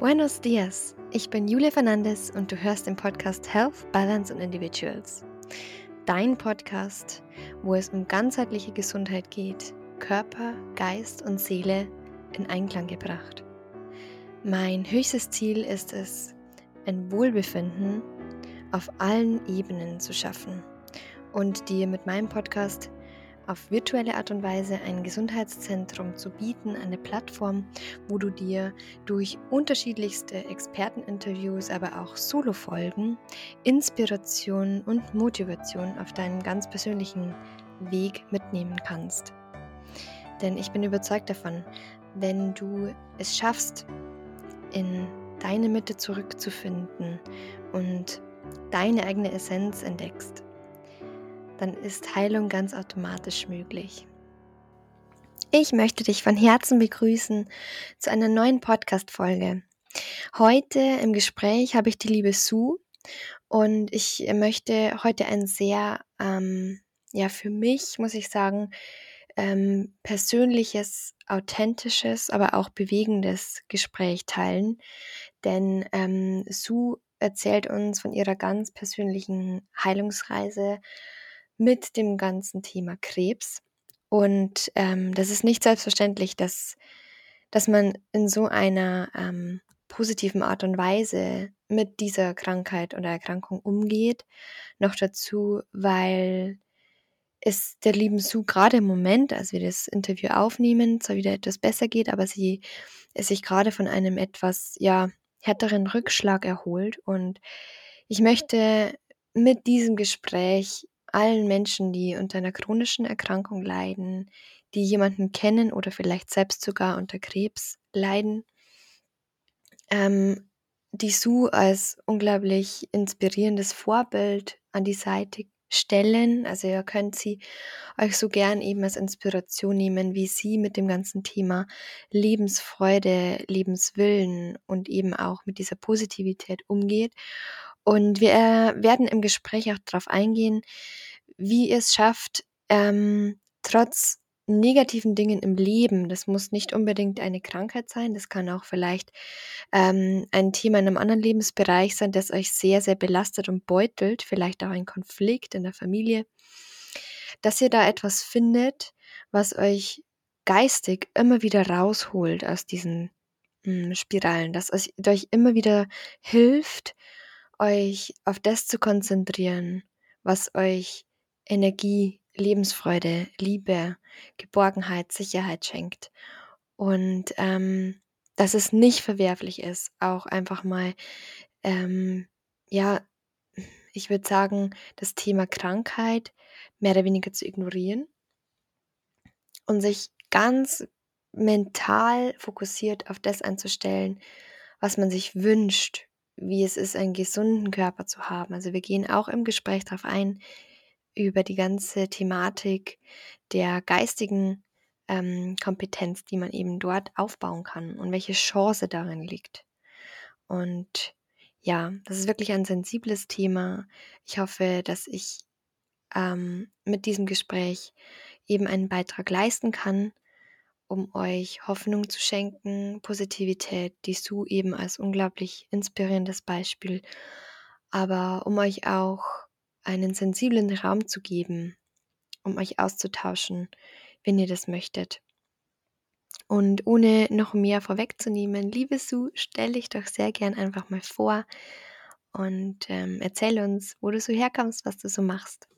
Buenos dias, ich bin Julia Fernandes und du hörst den Podcast Health, Balance und Individuals. Dein Podcast, wo es um ganzheitliche Gesundheit geht, Körper, Geist und Seele in Einklang gebracht. Mein höchstes Ziel ist es, ein Wohlbefinden auf allen Ebenen zu schaffen und dir mit meinem Podcast auf virtuelle Art und Weise ein Gesundheitszentrum zu bieten, eine Plattform, wo du dir durch unterschiedlichste Experteninterviews, aber auch Solo-Folgen Inspiration und Motivation auf deinem ganz persönlichen Weg mitnehmen kannst. Denn ich bin überzeugt davon, wenn du es schaffst, in deine Mitte zurückzufinden und deine eigene Essenz entdeckst, dann ist Heilung ganz automatisch möglich. Ich möchte dich von Herzen begrüßen zu einer neuen Podcast-Folge. Heute im Gespräch habe ich die liebe Sue und ich möchte heute ein sehr, ähm, ja, für mich muss ich sagen, ähm, persönliches, authentisches, aber auch bewegendes Gespräch teilen. Denn ähm, Sue erzählt uns von ihrer ganz persönlichen Heilungsreise mit dem ganzen Thema Krebs. Und ähm, das ist nicht selbstverständlich, dass, dass man in so einer ähm, positiven Art und Weise mit dieser Krankheit oder Erkrankung umgeht. Noch dazu, weil es der lieben Sue gerade im Moment, als wir das Interview aufnehmen, zwar wieder etwas besser geht, aber sie es sich gerade von einem etwas ja härteren Rückschlag erholt. Und ich möchte mit diesem Gespräch allen Menschen, die unter einer chronischen Erkrankung leiden, die jemanden kennen oder vielleicht selbst sogar unter Krebs leiden, ähm, die Sue als unglaublich inspirierendes Vorbild an die Seite stellen. Also ihr könnt sie euch so gern eben als Inspiration nehmen, wie sie mit dem ganzen Thema Lebensfreude, Lebenswillen und eben auch mit dieser Positivität umgeht. Und wir äh, werden im Gespräch auch darauf eingehen, wie ihr es schafft, ähm, trotz negativen Dingen im Leben, das muss nicht unbedingt eine Krankheit sein, das kann auch vielleicht ähm, ein Thema in einem anderen Lebensbereich sein, das euch sehr, sehr belastet und beutelt, vielleicht auch ein Konflikt in der Familie, dass ihr da etwas findet, was euch geistig immer wieder rausholt aus diesen mh, hm, Spiralen, dass euch immer wieder hilft, euch auf das zu konzentrieren, was euch Energie, Lebensfreude, Liebe, Geborgenheit, Sicherheit schenkt. Und ähm, dass es nicht verwerflich ist, auch einfach mal, ähm, ja, ich würde sagen, das Thema Krankheit mehr oder weniger zu ignorieren und sich ganz mental fokussiert auf das einzustellen, was man sich wünscht, wie es ist, einen gesunden Körper zu haben. Also wir gehen auch im Gespräch darauf ein, über die ganze Thematik der geistigen ähm, Kompetenz, die man eben dort aufbauen kann und welche Chance darin liegt. Und ja, das ist wirklich ein sensibles Thema. Ich hoffe, dass ich ähm, mit diesem Gespräch eben einen Beitrag leisten kann, um euch Hoffnung zu schenken, Positivität, die Sue eben als unglaublich inspirierendes Beispiel, aber um euch auch einen sensiblen Raum zu geben, um euch auszutauschen, wenn ihr das möchtet. Und ohne noch mehr vorwegzunehmen, liebe Sue, stell dich doch sehr gern einfach mal vor und ähm, erzähl uns, wo du so herkommst, was du so machst.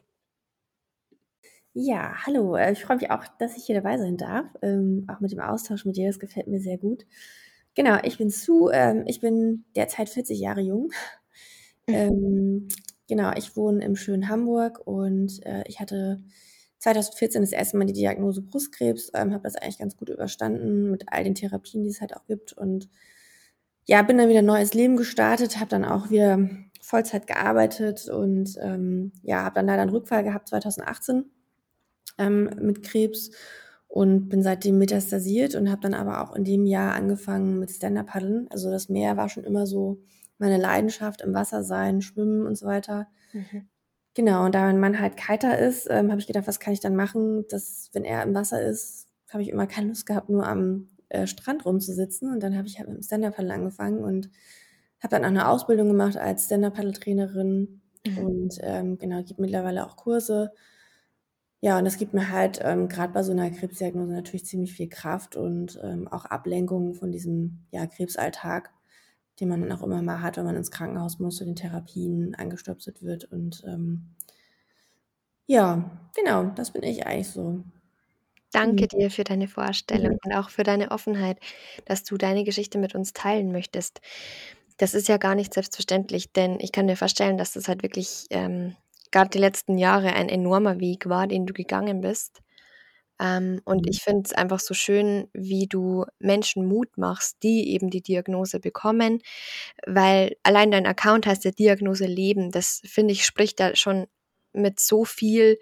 Ja, hallo. Äh, ich freue mich auch, dass ich hier dabei sein darf. Ähm, auch mit dem Austausch mit dir, das gefällt mir sehr gut. Genau, ich bin Sue. Ähm, ich bin derzeit 40 Jahre jung. Mhm. Ähm, Genau, ich wohne im schönen Hamburg und äh, ich hatte 2014 das erste Mal die Diagnose Brustkrebs, ähm, habe das eigentlich ganz gut überstanden mit all den Therapien, die es halt auch gibt und ja, bin dann wieder ein neues Leben gestartet, habe dann auch wieder Vollzeit gearbeitet und ähm, ja, habe dann leider einen Rückfall gehabt 2018 ähm, mit Krebs und bin seitdem metastasiert und habe dann aber auch in dem Jahr angefangen mit Stand-Up-Paddeln. Also das Meer war schon immer so meine Leidenschaft im Wasser sein, schwimmen und so weiter. Mhm. Genau, und da mein Mann halt Kiter ist, ähm, habe ich gedacht, was kann ich dann machen, dass, wenn er im Wasser ist, habe ich immer keine Lust gehabt, nur am äh, Strand rumzusitzen. Und dann habe ich halt mit dem Stand-Up-Paddle angefangen und habe dann auch eine Ausbildung gemacht als Stand-Up-Paddle-Trainerin mhm. und ähm, genau, gibt mittlerweile auch Kurse. Ja, und das gibt mir halt ähm, gerade bei so einer Krebsdiagnose natürlich ziemlich viel Kraft und ähm, auch Ablenkung von diesem ja, Krebsalltag, den man dann auch immer mal hat, wenn man ins Krankenhaus muss, zu den Therapien angestöpselt wird. Und ähm, ja, genau, das bin ich eigentlich so. Danke mhm. dir für deine Vorstellung und auch für deine Offenheit, dass du deine Geschichte mit uns teilen möchtest. Das ist ja gar nicht selbstverständlich, denn ich kann mir vorstellen, dass das halt wirklich ähm, gerade die letzten Jahre ein enormer Weg war, den du gegangen bist. Ähm, und mhm. ich finde es einfach so schön, wie du Menschen Mut machst, die eben die Diagnose bekommen, weil allein dein Account heißt ja Diagnose Leben. Das finde ich spricht da schon mit so viel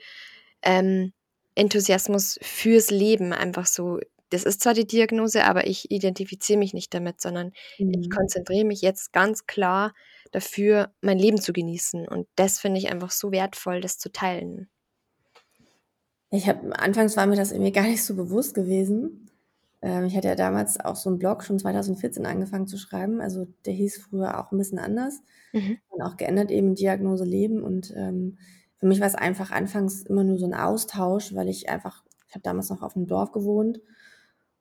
ähm, Enthusiasmus fürs Leben einfach so. Das ist zwar die Diagnose, aber ich identifiziere mich nicht damit, sondern mhm. ich konzentriere mich jetzt ganz klar dafür, mein Leben zu genießen. Und das finde ich einfach so wertvoll, das zu teilen. Ich habe anfangs war mir das irgendwie gar nicht so bewusst gewesen. Ähm, ich hatte ja damals auch so einen Blog schon 2014 angefangen zu schreiben. Also der hieß früher auch ein bisschen anders mhm. und auch geändert eben Diagnose Leben und ähm, für mich war es einfach anfangs immer nur so ein Austausch, weil ich einfach, ich habe damals noch auf einem Dorf gewohnt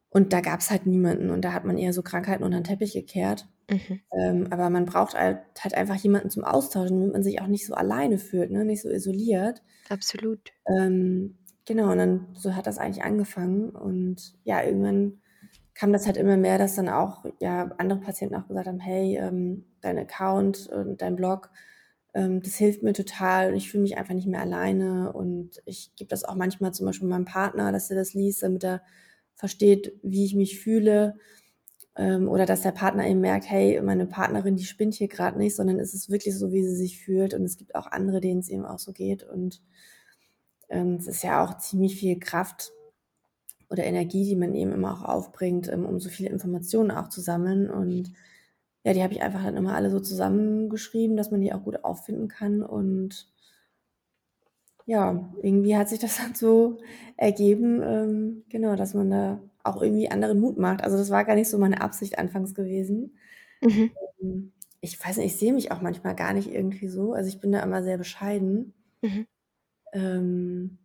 und da gab es halt niemanden und da hat man eher so Krankheiten unter den Teppich gekehrt. Mhm. Ähm, aber man braucht halt, halt, einfach jemanden zum Austauschen, damit man sich auch nicht so alleine fühlt, ne? nicht so isoliert. Absolut. Ähm, genau, und dann so hat das eigentlich angefangen und ja, irgendwann kam das halt immer mehr, dass dann auch ja andere Patienten auch gesagt haben, hey, ähm, dein Account und dein Blog, ähm, das hilft mir total und ich fühle mich einfach nicht mehr alleine und ich gebe das auch manchmal zum Beispiel meinem Partner, dass er das liest, damit er versteht, wie ich mich fühle ähm, oder dass der Partner eben merkt, hey, meine Partnerin, die spinnt hier gerade nicht, sondern es ist wirklich so, wie sie sich fühlt. Und es gibt auch andere, denen es eben auch so geht. Und ähm, es ist ja auch ziemlich viel Kraft oder Energie, die man eben immer auch aufbringt, ähm, um so viele Informationen auch zu sammeln. Und ja, die habe ich einfach dann immer alle so zusammengeschrieben, dass man die auch gut auffinden kann. Und ja, irgendwie hat sich das dann so ergeben, ähm, genau, dass man da auch irgendwie anderen Mut macht. Also das war gar nicht so meine Absicht anfangs gewesen. Mhm. Ähm, ich weiß nicht, ich sehe mich auch manchmal gar nicht irgendwie so. Also ich bin da immer sehr bescheiden. Mhm. Ähm,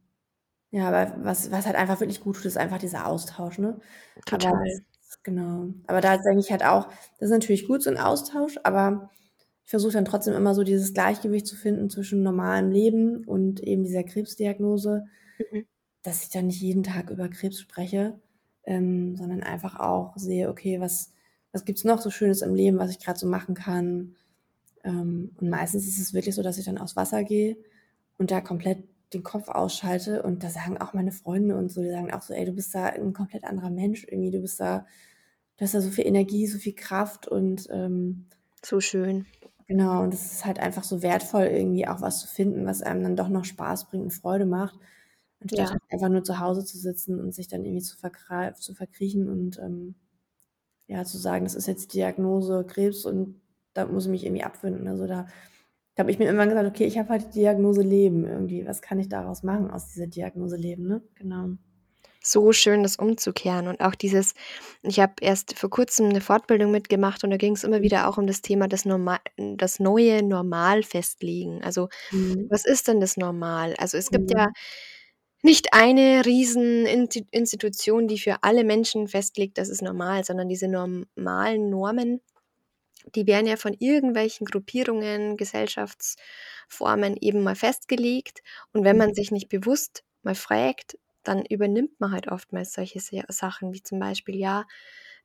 ja, aber was, was halt einfach wirklich gut tut, ist einfach dieser Austausch, ne? Total. Aber Genau. Aber da denke ich halt auch, das ist natürlich gut, so ein Austausch, aber ich versuche dann trotzdem immer so dieses Gleichgewicht zu finden zwischen normalem Leben und eben dieser Krebsdiagnose, mhm. dass ich dann nicht jeden Tag über Krebs spreche, ähm, sondern einfach auch sehe, okay, was, was gibt es noch so Schönes im Leben, was ich gerade so machen kann. Ähm, und meistens ist es wirklich so, dass ich dann aufs Wasser gehe und da komplett den Kopf ausschalte und da sagen auch meine Freunde und so, die sagen auch so, ey, du bist da ein komplett anderer Mensch irgendwie, du bist da, du hast da so viel Energie, so viel Kraft und ähm, so schön. Genau, und es ist halt einfach so wertvoll, irgendwie auch was zu finden, was einem dann doch noch Spaß bringt und Freude macht, anstatt ja. einfach nur zu Hause zu sitzen und sich dann irgendwie zu, zu verkriechen und ähm, ja, zu sagen, das ist jetzt Diagnose Krebs und da muss ich mich irgendwie abfinden. Also da habe ich mir immer gesagt, okay, ich habe halt die Diagnose Leben irgendwie. Was kann ich daraus machen aus dieser Diagnose Leben, ne? Genau. So schön, das umzukehren. Und auch dieses, ich habe erst vor kurzem eine Fortbildung mitgemacht und da ging es immer wieder auch um das Thema das, Normal, das neue Normal festlegen. Also, mhm. was ist denn das Normal? Also, es gibt mhm. ja nicht eine Rieseninstitution, die für alle Menschen festlegt, das ist normal, sondern diese normalen Normen die werden ja von irgendwelchen Gruppierungen, Gesellschaftsformen eben mal festgelegt. Und wenn man sich nicht bewusst mal fragt, dann übernimmt man halt oftmals solche Sachen, wie zum Beispiel, ja,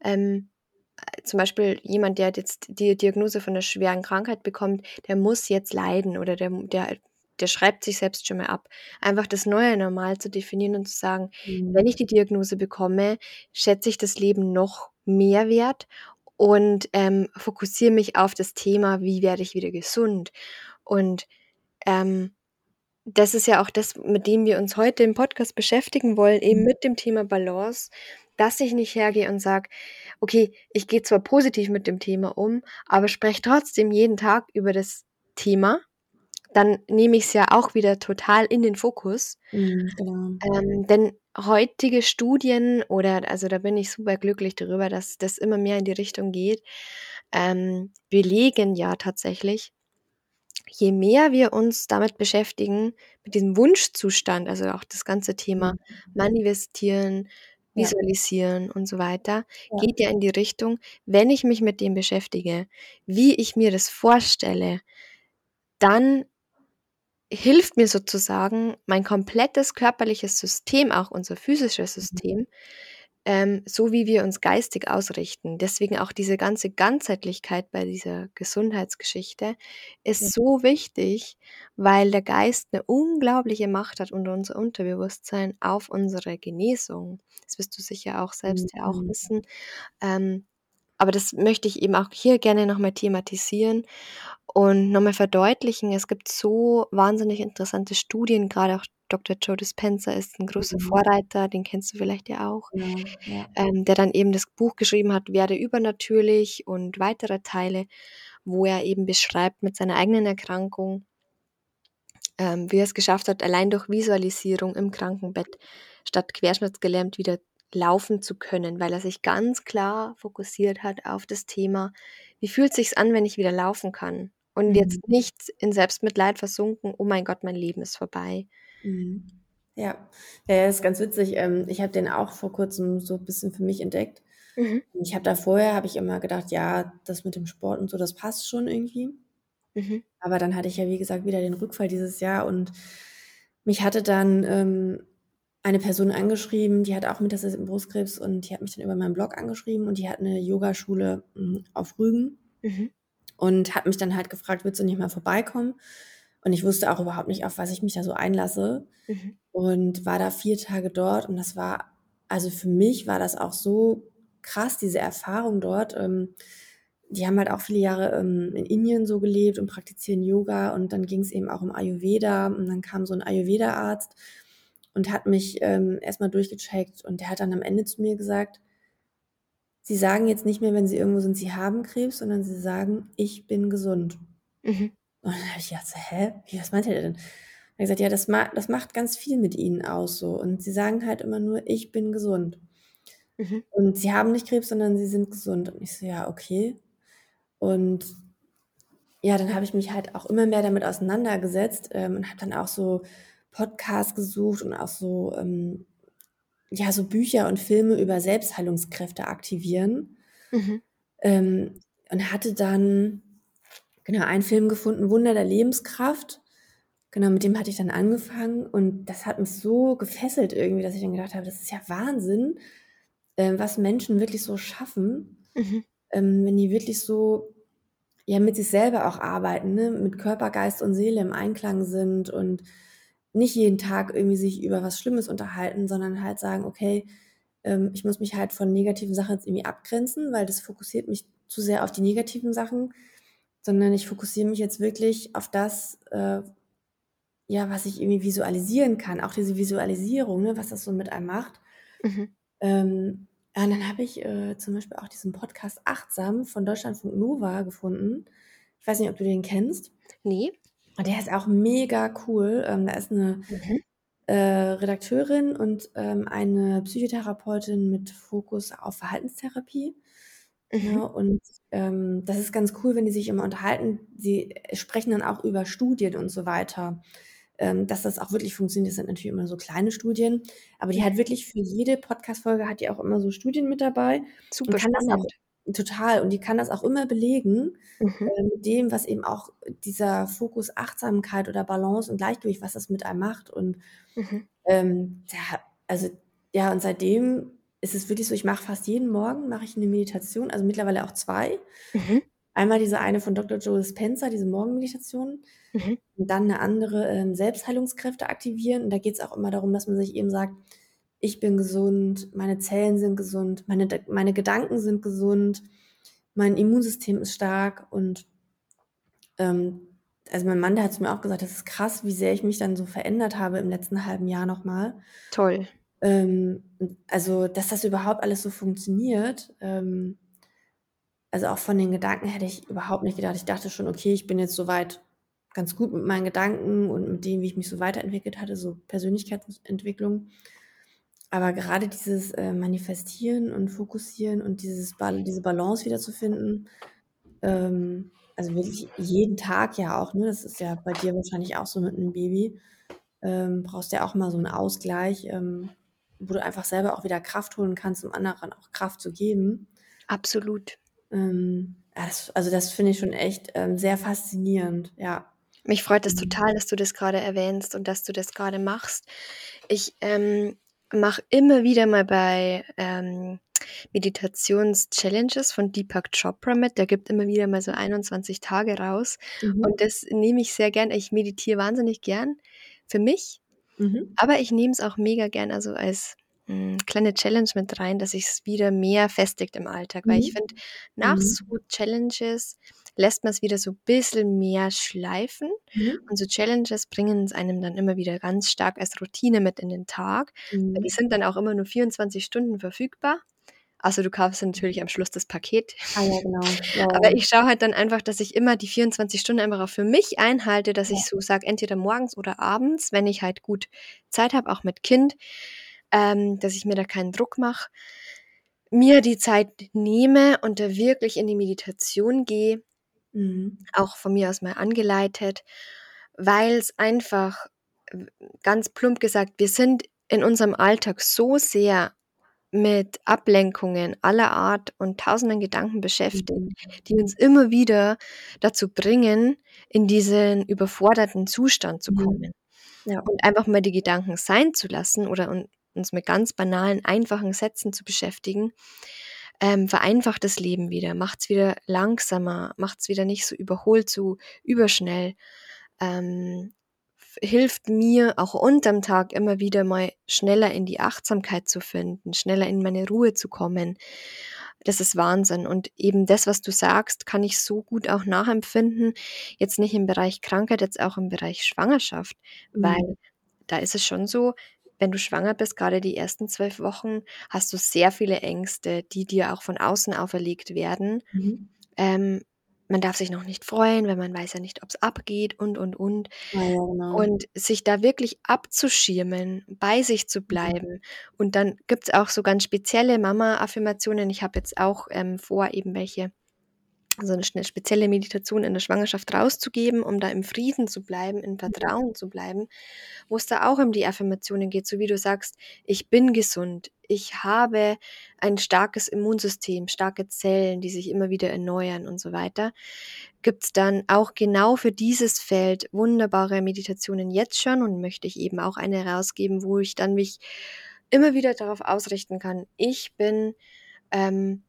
ähm, äh, zum Beispiel jemand, der jetzt die Diagnose von einer schweren Krankheit bekommt, der muss jetzt leiden oder der, der, der schreibt sich selbst schon mal ab. Einfach das neue Normal zu definieren und zu sagen, mhm. wenn ich die Diagnose bekomme, schätze ich das Leben noch mehr wert und ähm, fokussiere mich auf das Thema, wie werde ich wieder gesund. Und ähm, das ist ja auch das, mit dem wir uns heute im Podcast beschäftigen wollen, eben mhm. mit dem Thema Balance, dass ich nicht hergehe und sage, okay, ich gehe zwar positiv mit dem Thema um, aber spreche trotzdem jeden Tag über das Thema, dann nehme ich es ja auch wieder total in den Fokus. Mhm, genau. ähm, denn heutige Studien oder also da bin ich super glücklich darüber, dass das immer mehr in die Richtung geht, ähm, belegen ja tatsächlich, je mehr wir uns damit beschäftigen, mit diesem Wunschzustand, also auch das ganze Thema Mhm. manifestieren, Ja. visualisieren und so weiter, Ja. geht ja in die Richtung, wenn ich mich mit dem beschäftige, wie ich mir das vorstelle, dann hilft mir sozusagen mein komplettes körperliches System, auch unser physisches Mhm. System, ähm, so wie wir uns geistig ausrichten. Deswegen auch diese ganze Ganzheitlichkeit bei dieser Gesundheitsgeschichte ist Ja. so wichtig, weil der Geist 'ne unglaubliche Macht hat und unser Unterbewusstsein auf unsere Genesung. Das wirst du sicher auch selbst ja auch Mhm. wissen. Ähm, aber das möchte ich eben auch hier gerne noch mal thematisieren und noch mal verdeutlichen. Es gibt so wahnsinnig interessante Studien, grade auch Dr. Joe Dispenza ist 'n großer Mhm. Vorreiter, den kennst du vielleicht ja auch, Ja, ja. ähm, der dann eben das Buch geschrieben hat, „Werde übernatürlich“ und weitere Teile, wo er eben beschreibt mit seiner eigenen Erkrankung ähm, wie er es geschafft hat, allein durch Visualisierung im Krankenbett statt querschnittsgelähmt wieder laufen zu können, weil er sich ganz klar fokussiert hat auf das Thema: „Wie fühlt sich's an, wenn ich wieder laufen kann?“ Und Mhm. jetzt nicht in Selbstmitleid versunken: „Oh mein Gott, mein Leben ist vorbei.“ Mhm. Ja. Ja, ja, ist ganz witzig. Ähm, ich habe den auch vor Kurzem so bisschen für mich entdeckt. Mhm. Ich habe da vorher habe ich immer gedacht: „Ja, das mit dem Sport und so, das passt schon irgendwie.“ Mhm. Aber dann hatte ich ja, wie gesagt, wieder den Rückfall dieses Jahr und mich hatte dann, ähm, eine Person angeschrieben, die hat auch Metastasen Brustkrebs und die hat mich dann über meinen Blog angeschrieben und die hat 'ne Yogaschule, hm, auf Rügen Mhm. und hat mich dann halt gefragt: „Willst du nicht mal vorbeikommen?“ Und ich wusste auch überhaupt nicht, auf was ich mich da so einlasse Mhm. und war da 4 Tage dort und das war also, für mich war das auch so krass, diese Erfahrung dort. Ähm, die haben halt auch viele Jahre, ähm, in Indien so gelebt und praktizieren Yoga und dann ging's eben auch um Ayurveda und dann kam so 'n Ayurveda-Arzt und hat mich, ähm, erst mal durchgecheckt und der hat dann am Ende zu mir gesagt: „Sie sagen jetzt nicht mehr, wenn Sie irgendwo sind, Sie haben Krebs, sondern Sie sagen: ‚Ich bin gesund.'“ Mhm. Und dann habe ich gedacht so: „Hä? Wie, was meint er denn?“ Hat er gesagt: „Ja, das ma das macht ganz viel mit Ihnen aus so und Sie sagen halt immer nur: ‚Ich bin gesund.'“ Mhm. „Und Sie haben nicht Krebs, sondern Sie sind gesund.“ Und ich so: „Ja, okay.“ Und ja, dann habe ich mich halt auch immer mehr damit auseinandergesetzt, ähm, und habe dann auch so Podcasts gesucht und auch so, ähm, ja, so Bücher und Filme über Selbstheilungskräfte aktivieren. Mhm. Ähm, und hatte dann, genau, einen Film gefunden, „Wunder der Lebenskraft“. Genau, mit dem hatte ich dann angefangen und das hat mich so gefesselt irgendwie, dass ich dann gedacht habe: „Das ist ja Wahnsinn, ähm, was Menschen wirklich so schaffen, Mhm. ähm, wenn die wirklich so, ja, mit sich selber auch arbeiten, ne, mit Körper, Geist und Seele im Einklang sind und nicht jeden Tag irgendwie sich über was Schlimmes unterhalten, sondern halt sagen: „Okay, ähm, ich muss mich halt von negativen Sachen jetzt irgendwie abgrenzen, weil das fokussiert mich zu sehr auf die negativen Sachen, sondern ich fokussiere mich jetzt wirklich auf das, äh, ja, was ich irgendwie visualisieren kann.“ Auch diese Visualisierung, ne, was das so mit einem macht. Mhm. Ähm, ja, und dann habe ich, äh, zum Beispiel auch diesen Podcast „Achtsam“ von Deutschlandfunk Nova gefunden. Ich weiß nicht, ob du den kennst? Ne. Und der ist auch mega cool. Ähm, da ist 'ne, Mhm. äh, Redakteurin und, ähm, eine Psychotherapeutin mit Fokus auf Verhaltenstherapie, Mhm. ne? Und, ähm, das ist ganz cool, wenn die sich immer unterhalten. Sie, sprechen dann auch über Studien und so weiter, ähm, dass das auch wirklich funktioniert. Das sind natürlich immer so kleine Studien, aber die hat Mhm. wirklich für jede Podcast-Folge hat die auch immer so Studien mit dabei und Super kann das auch spannend. Total, und die kann das auch immer belegen, Mhm. äh, mit dem, was eben auch dieser Fokus Achtsamkeit oder Balance und Gleichgewicht, was das mit einem macht. Und, Mhm. ähm, da also, ja, und seitdem ist es wirklich so, ich mache fast jeden Morgen mache ich 'ne Meditation, also, mittlerweile auch 2. Mhm. Einmal diese eine von Dr. Joe Dispenza, diese Morgenmeditation Mhm. und dann 'ne andere, ähm, Selbstheilungskräfte aktivieren. Und da geht's auch immer darum, dass man sich eben sagt: „Ich bin gesund, meine Zellen sind gesund, meine meine Gedanken sind gesund, mein Immunsystem ist stark.“ Und ähm, also, mein Mann, der hat zu mir auch gesagt: „Das ist krass, wie sehr ich mich dann so verändert habe im letzten 1/2 Jahr noch mal.“ Toll. Ähm, hm, also, dass das überhaupt alles so funktioniert, ähm also, auch von den Gedanken hätte ich überhaupt nicht gedacht. Ich dachte schon: „Okay, ich bin jetzt so weit ganz gut mit meinen Gedanken und mit dem, wie ich mich so weiterentwickelt hatte, so Persönlichkeitsentwicklung.“ Aber gerade dieses, äh, Manifestieren und Fokussieren und dieses Bal diese Balance wiederzufinden, ähm, also wirklich jeden Tag ja auch, ne? Das ist ja bei dir wahrscheinlich auch so mit 'nem Baby. Ähm, brauchst ja auch mal so 'n Ausgleich, ähm, wo du einfach selber auch wieder Kraft holen kannst, um anderen auch Kraft zu geben. Absolut. Ähm, ja, das also, das finde ich schon echt, ähm, sehr faszinierend, ja. Mich freut es Mhm. total, dass du das grade erwähnst und dass du das grade machst. Ich, ähm, mache immer wieder mal bei, ähm, Meditations-Challenges von Deepak Chopra mit. Der gibt immer wieder mal so 21 Tage raus Mhm. und das nehme ich sehr gern. Ich meditiere wahnsinnig gern für mich, Mhm. aber ich nehme es auch mega gern, also, als, kleine Challenge mit rein, dass sich's wieder mehr festigt im Alltag, weil ich Mhm. finde, nach Mhm. so Challenges lässt man's wieder so bisschen mehr schleifen Mhm. und so Challenges bringen's einem dann immer wieder ganz stark als Routine mit in den Tag, weil die Mhm. sind dann auch immer nur 24 Stunden verfügbar. Außer du kaufst natürlich am Schluss das Paket. Ah ja, genau. Ja, Aber ich schaue halt dann einfach, dass ich immer die 24 Stunden einfach auch für mich einhalte, dass Ja. ich so sage, entweder morgens oder abends, wenn ich halt gut Zeit habe, auch mit Kind, ähm, dass ich mir da keinen Druck mache, mir die Zeit nehme und da wirklich in die Meditation gehe Mhm. auch von mir aus mal angeleitet, weil's einfach, w ganz plump gesagt, wir sind in unserem Alltag so sehr mit Ablenkungen aller Art und tausenden Gedanken beschäftigt, Mhm. die uns immer wieder dazu bringen, in diesen überforderten Zustand zu Mhm. kommen. Ja. Und einfach mal die Gedanken sein zu lassen oder uns mit ganz banalen, einfachen Sätzen zu beschäftigen, ähm, vereinfacht das Leben wieder, macht's wieder langsamer, macht's wieder nicht so überholt, so überschnell, ähm, hilft mir auch unterm Tag immer wieder mal schneller in die Achtsamkeit zu finden, schneller in meine Ruhe zu kommen. Das ist Wahnsinn und eben das, was du sagst, kann ich so gut auch nachempfinden, jetzt nicht im Bereich Krankheit, jetzt auch im Bereich Schwangerschaft, Mhm. weil da ist es schon so, wenn du schwanger bist, grade die ersten 12 Wochen, hast du sehr viele Ängste, die dir auch von außen auferlegt werden. Mhm. Ähm, man darf sich noch nicht freuen, weil man weiß ja nicht, ob's abgeht und, und, und. Ja, genau. Und sich da wirklich abzuschirmen, bei sich zu Mhm. bleiben und dann gibt's auch so ganz spezielle Mama-Affirmationen. Ich habe jetzt auch, ähm, vor, eben welche so 'ne schn spezielle Meditation in der Schwangerschaft rauszugeben, um da im Frieden zu bleiben, im Mhm. Vertrauen zu bleiben, wo's da auch um die Affirmationen geht, so wie du sagst: „Ich bin gesund. Ich habe ein starkes Immunsystem, starke Zellen, die sich immer wieder erneuern“, und so weiter. Gibt's dann auch genau für dieses Feld wunderbare Meditationen jetzt schon und möchte ich eben auch eine rausgeben, wo ich dann mich immer wieder darauf ausrichten kann: „Ich bin, ähm,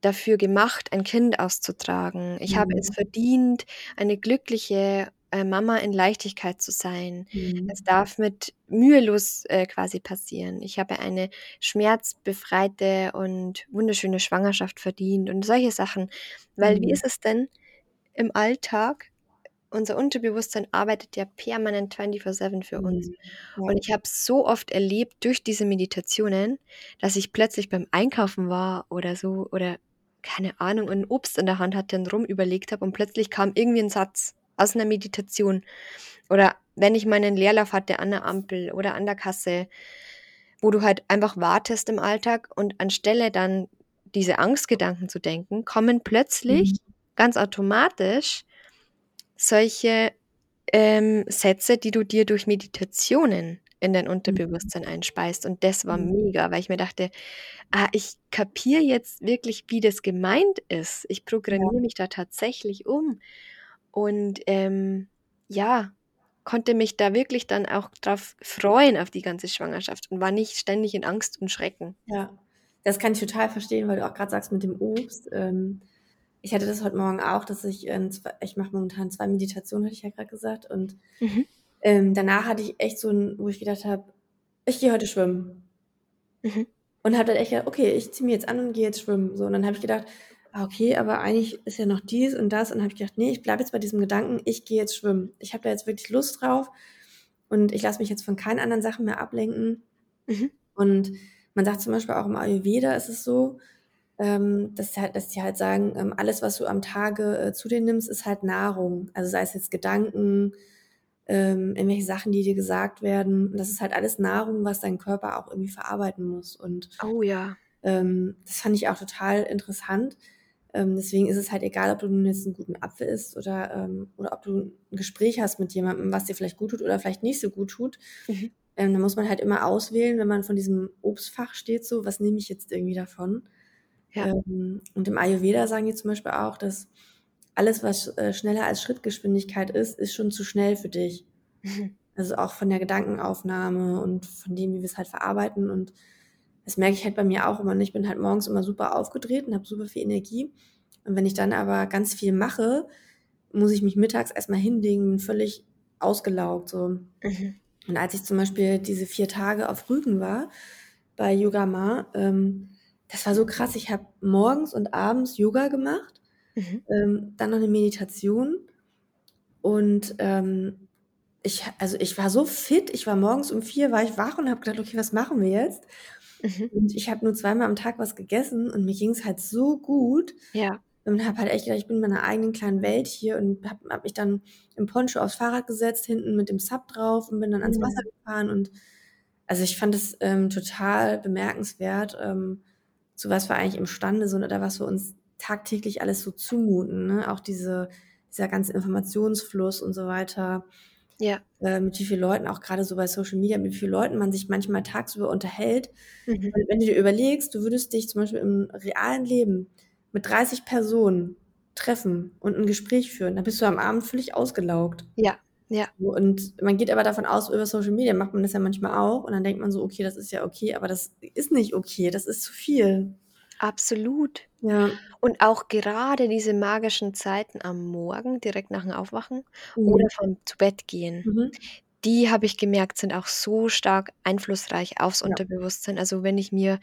dafür gemacht, ein Kind auszutragen. Ich habe es Mhm. verdient, eine glückliche, äh, Mama in Leichtigkeit zu sein. Es Mhm. darf mit mühelos, äh, quasi passieren. Ich habe eine schmerzbefreite und wunderschöne Schwangerschaft verdient“, und solche Sachen. Weil wie Mhm. ist es denn im Alltag? Unser Unterbewusstsein arbeitet ja permanent 24/7 für uns. Mhm. Ja. Und ich habe es so oft erlebt durch diese Meditationen, dass ich plötzlich beim Einkaufen war oder so oder keine Ahnung, und Obst in der Hand hatte und rumüberlegt habe und plötzlich kam irgendwie 'n Satz aus 'ner Meditation. Oder wenn ich meinen Leerlauf hatte an 'ner Ampel oder an der Kasse, wo du halt einfach wartest im Alltag und anstelle dann diese Angstgedanken zu denken, kommen plötzlich Mhm. ganz automatisch solche, ähm, Sätze, die du dir durch Meditationen in dein Mhm. Unterbewusstsein einspeist. Und das war Mhm. mega, weil ich mir dachte: „Ah, ich kapiere jetzt wirklich, wie das gemeint ist. Ich Ja. programmiere mich da tatsächlich um.“ Und, ähm, ja, konnte mich da wirklich dann auch drauf freuen auf die ganze Schwangerschaft und war nicht ständig in Angst und Schrecken. Ja, das kann ich total verstehen, weil du auch grad sagst mit dem Obst. Ähm, ich hatte das heute Morgen auch, dass ich, ähm, ich mache momentan 2 Meditationen, hatte ich ja grad gesagt. Und, Mhm. Ähm, danach hatte ich echt so 'n wo ich gedacht habe: „Ich gehe heute schwimmen.“ Mhm. Und habe dann echt gedacht: „Okay, ich ziehe mich jetzt an und gehe jetzt schwimmen.“ So, und dann habe ich gedacht: „Ah, okay, aber eigentlich ist ja noch dies und das.“ Und habe ich gedacht: „Ne, ich bleibe jetzt bei diesem Gedanken, ich gehe jetzt schwimmen. Ich habe da jetzt wirklich Lust drauf und ich lasse mich jetzt von keinen anderen Sachen mehr ablenken.“ Mhm. Und man sagt zum Beispiel auch im Ayurveda ist es so, ähm, dass sie halt dass die halt sagen, ähm, alles, was du am Tage, äh, zu dir nimmst, ist halt Nahrung. Also, sei es jetzt Gedanken, ähm, irgendwelche Sachen, die dir gesagt werden. Das ist halt alles Nahrung, was dein Körper auch irgendwie verarbeiten muss. Und Oh ja. ähm, das fand ich auch total interessant. Ähm, deswegen ist es halt egal, ob du nun jetzt einen guten Apfel isst oder, ähm, oder ob du ein Gespräch hast mit jemandem, was dir vielleicht gut tut oder vielleicht nicht so gut tut. Mhm. Ähm, da muss man halt immer auswählen, wenn man von diesem Obstfach steht, so, was nehme ich jetzt irgendwie davon? Ja. Ähm, und im Ayurveda sagen die zum Beispiel auch, dass alles, was äh, schneller als Schrittgeschwindigkeit ist, ist schon zu schnell für dich. Mhm. Also auch von der Gedankenaufnahme und von dem, wie wir es halt verarbeiten. Und das merke ich halt bei mir auch immer. Und ich bin halt morgens immer super aufgedreht und habe super viel Energie. Und wenn ich dann aber ganz viel mache, muss ich mich mittags erstmal hinlegen, bin völlig ausgelaugt. So. Mhm. Und als ich zum Beispiel diese vier Tage auf Rügen war, bei Yoga Ma, ähm, das war so krass. Ich habe morgens und abends Yoga gemacht, Mhm. ähm, dann noch eine Meditation und ähm, ich, also ich war so fit. Ich war morgens um vier, war ich wach und habe gedacht, okay, was machen wir jetzt? Mhm. Und ich habe nur zweimal am Tag was gegessen und mir ging es halt so gut Ja. und habe halt echt gedacht, ich bin in meiner eigenen kleinen Welt hier und habe hab mich dann im Poncho aufs Fahrrad gesetzt, hinten mit dem Sub drauf und bin dann ans Mhm. Wasser gefahren und also ich fand es ähm, total bemerkenswert, ähm, zu was wir eigentlich imstande sind oder was wir uns tagtäglich alles so zumuten. Ne? Auch diese, dieser ganze Informationsfluss und so weiter, Ja. äh, mit wie vielen Leuten, auch gerade so bei Social Media, mit wie vielen Leuten man sich manchmal tagsüber unterhält. Mhm. Wenn du dir überlegst, du würdest dich zum Beispiel im realen Leben mit 30 Personen treffen und ein Gespräch führen, dann bist du am Abend völlig ausgelaugt. Ja. Ja. Und man geht aber davon aus, über Social Media macht man das ja manchmal auch. Und dann denkt man so, okay, das ist ja okay, aber das ist nicht okay, das ist zu viel. Absolut. Ja. Und auch gerade diese magischen Zeiten am Morgen, direkt nach dem Aufwachen Mhm. oder vom Zu-Bett-Gehen, Mhm. die habe ich gemerkt, sind auch so stark einflussreich aufs Ja. Unterbewusstsein. Also wenn ich mir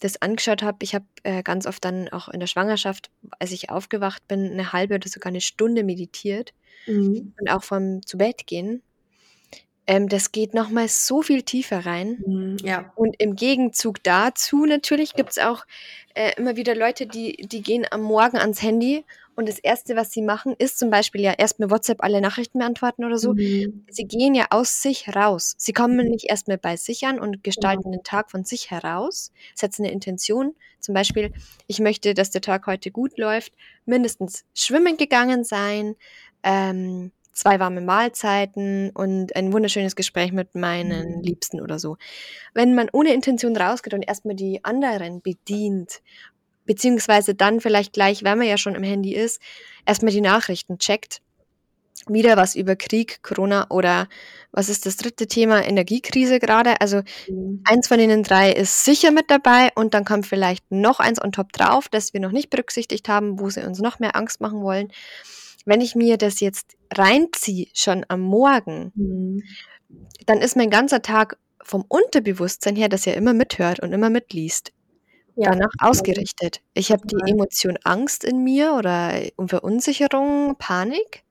das angeschaut habe, ich habe äh, ganz oft dann auch in der Schwangerschaft, als ich aufgewacht bin, eine halbe oder sogar eine Stunde meditiert Mhm. und auch vom Zu-Bett-Gehen. Ähm, das geht nochmal so viel tiefer rein. Mhm. Ja. Und im Gegenzug dazu natürlich gibt es auch äh, immer wieder Leute, die, die gehen am Morgen ans Handy und das Erste, was sie machen, ist zum Beispiel ja erst mit WhatsApp alle Nachrichten beantworten oder so. Mhm. Sie gehen ja aus sich raus. Sie kommen nicht erst mal bei sich an und Genau. gestalten den Tag von sich heraus, setzen eine Intention. Zum Beispiel, ich möchte, dass der Tag heute gut läuft, mindestens schwimmen gegangen sein, ähm, zwei warme Mahlzeiten und ein wunderschönes Gespräch mit meinen Mhm. Liebsten oder so. Wenn man ohne Intention rausgeht und erstmal die anderen bedient, beziehungsweise dann vielleicht gleich, wenn man ja schon im Handy ist, erstmal die Nachrichten checkt, wieder was über Krieg, Corona oder was ist das dritte Thema, Energiekrise gerade. Also Mhm. eins von den drei ist sicher mit dabei und dann kommt vielleicht noch eins on top drauf, das wir noch nicht berücksichtigt haben, wo sie uns noch mehr Angst machen wollen. Wenn ich mir das jetzt reinziehe, schon am Morgen, Mhm. dann ist mein ganzer Tag vom Unterbewusstsein her, das ja immer mithört und immer mitliest, Ja. danach ausgerichtet. Ich habe die. Emotion Angst in mir oder Verunsicherung, Panik.